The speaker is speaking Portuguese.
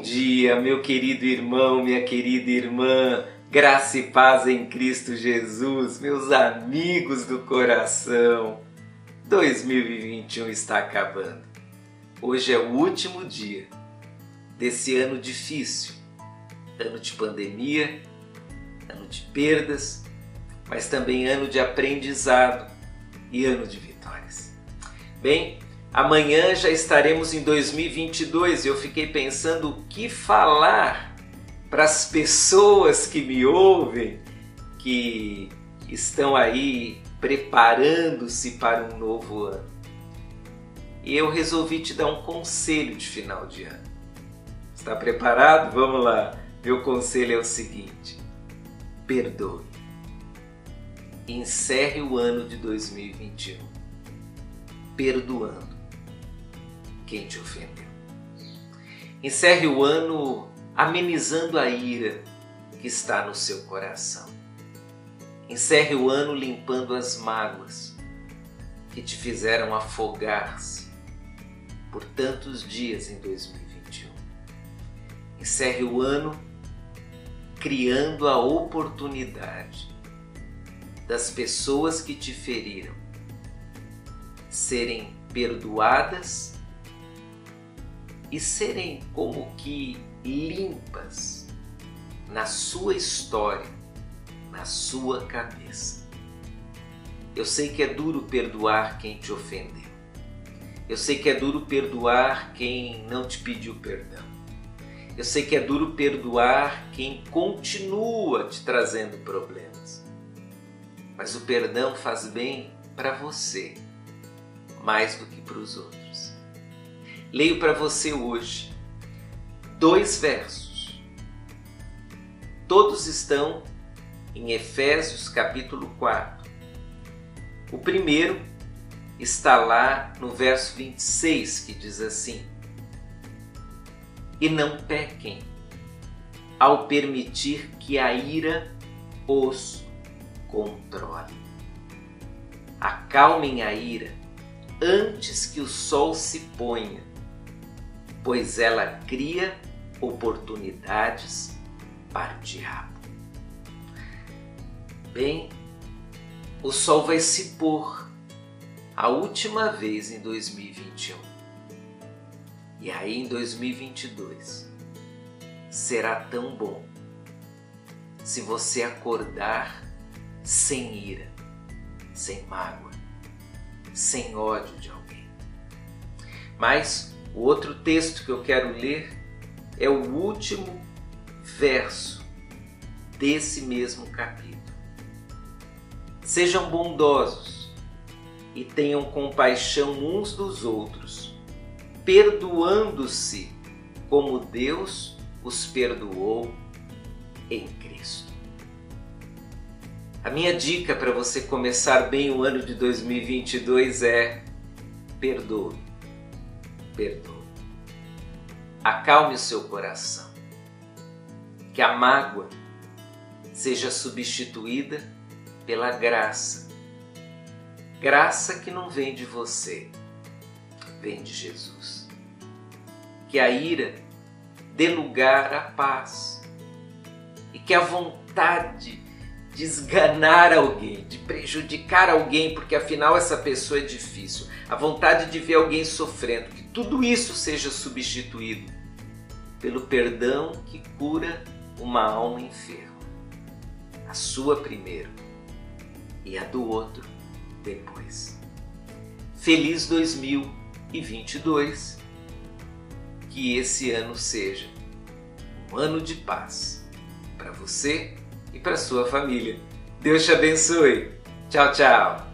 dia, meu querido irmão, minha querida irmã. Graça e paz em Cristo Jesus, meus amigos do coração. 2021 está acabando. Hoje é o último dia desse ano difícil, ano de pandemia, ano de perdas, mas também ano de aprendizado e ano de vitórias. Bem, Amanhã já estaremos em 2022 e eu fiquei pensando o que falar para as pessoas que me ouvem, que estão aí preparando-se para um novo ano. E eu resolvi te dar um conselho de final de ano. Está preparado? Vamos lá. Meu conselho é o seguinte: perdoe. Encerre o ano de 2021 perdoando quem te ofendeu. Encerre o ano amenizando a ira que está no seu coração. Encerre o ano limpando as mágoas que te fizeram afogar-se por tantos dias em 2021. Encerre o ano criando a oportunidade das pessoas que te feriram serem perdoadas e serem como que limpas na sua história, na sua cabeça. Eu sei que é duro perdoar quem te ofendeu. Eu sei que é duro perdoar quem não te pediu perdão. Eu sei que é duro perdoar quem continua te trazendo problemas. Mas o perdão faz bem para você mais do que para os outros leio para você hoje dois versos. Todos estão em Efésios capítulo 4. O primeiro está lá no verso 26 que diz assim: E não pequem ao permitir que a ira os controle. Acalmem a ira antes que o sol se ponha pois ela cria oportunidades para o diabo. Bem, o sol vai se pôr a última vez em 2021. E aí em 2022 será tão bom se você acordar sem ira, sem mágoa, sem ódio de alguém. Mas o outro texto que eu quero ler é o último verso desse mesmo capítulo. Sejam bondosos e tenham compaixão uns dos outros, perdoando-se como Deus os perdoou em Cristo. A minha dica para você começar bem o ano de 2022 é perdoe perdoe. Acalme o seu coração. Que a mágoa seja substituída pela graça. Graça que não vem de você, vem de Jesus. Que a ira dê lugar à paz e que a vontade de esganar alguém, de prejudicar alguém, porque afinal essa pessoa é difícil, a vontade de ver alguém sofrendo, que tudo isso seja substituído pelo perdão que cura uma alma enferma. A sua primeiro e a do outro depois. Feliz 2022. Que esse ano seja um ano de paz para você e para sua família. Deus te abençoe. Tchau, tchau.